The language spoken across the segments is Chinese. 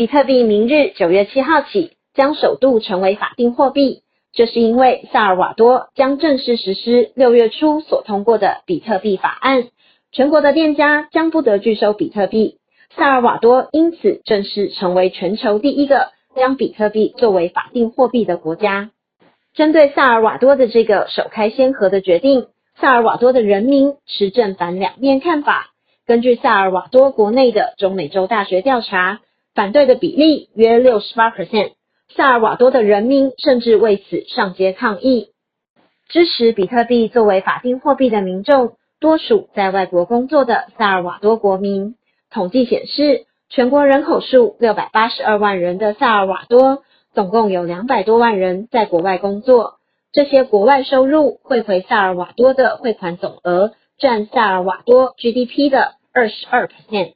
比特币明日九月七号起将首度成为法定货币，这是因为萨尔瓦多将正式实施六月初所通过的比特币法案，全国的店家将不得拒收比特币。萨尔瓦多因此正式成为全球第一个将比特币作为法定货币的国家。针对萨尔瓦多的这个首开先河的决定，萨尔瓦多的人民持正反两面看法。根据萨尔瓦多国内的中美洲大学调查，反对的比例约六十八 percent。萨尔瓦多的人民甚至为此上街抗议。支持比特币作为法定货币的民众，多属在外国工作的萨尔瓦多国民。统计显示，全国人口数六百八十二万人的萨尔瓦多，总共有两百多万人在国外工作。这些国外收入汇回萨尔瓦多的汇款总额，占萨尔瓦多 GDP 的。二十二 percent。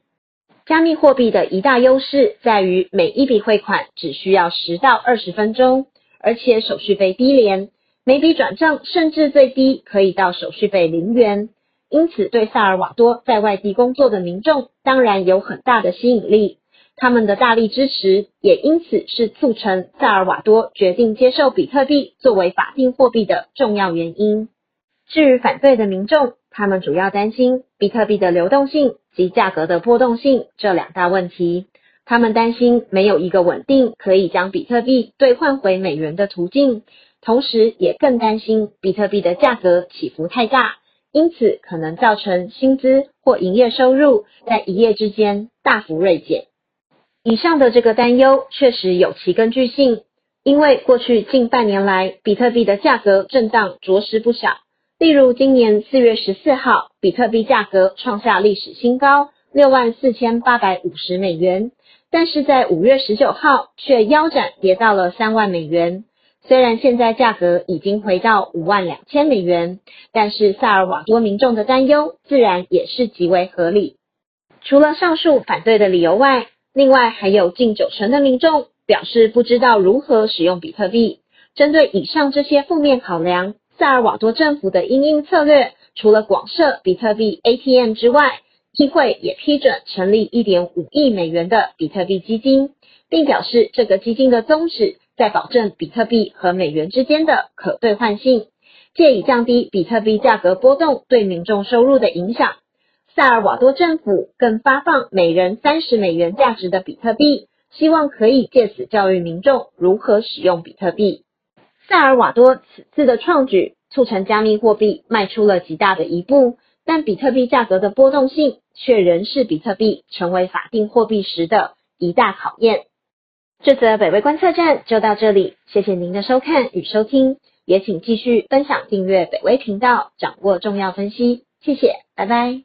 加密货币的一大优势在于每一笔汇款只需要十到二十分钟，而且手续费低廉，每笔转账甚至最低可以到手续费零元。因此，对萨尔瓦多在外地工作的民众当然有很大的吸引力。他们的大力支持也因此是促成萨尔瓦多决定接受比特币作为法定货币的重要原因。至于反对的民众，他们主要担心比特币的流动性及价格的波动性这两大问题。他们担心没有一个稳定可以将比特币兑换回美元的途径，同时也更担心比特币的价格起伏太大，因此可能造成薪资或营业收入在一夜之间大幅锐减。以上的这个担忧确实有其根据性，因为过去近半年来，比特币的价格震荡着实不小。例如，今年四月十四号，比特币价格创下历史新高六万四千八百五十美元，但是在五月十九号却腰斩跌到了三万美元。虽然现在价格已经回到五万两千美元，但是萨尔瓦多民众的担忧自然也是极为合理。除了上述反对的理由外，另外还有近九成的民众表示不知道如何使用比特币。针对以上这些负面考量。萨尔瓦多政府的应应策略，除了广设比特币 ATM 之外，议会也批准成立一点五亿美元的比特币基金，并表示这个基金的宗旨在保证比特币和美元之间的可兑换性，借以降低比特币价格波动对民众收入的影响。萨尔瓦多政府更发放每人三十美元价值的比特币，希望可以借此教育民众如何使用比特币。萨尔瓦多此次的创举，促成加密货币迈出了极大的一步，但比特币价格的波动性却仍是比特币成为法定货币时的一大考验。这则北威观测站就到这里，谢谢您的收看与收听，也请继续分享订阅北威频道，掌握重要分析。谢谢，拜拜。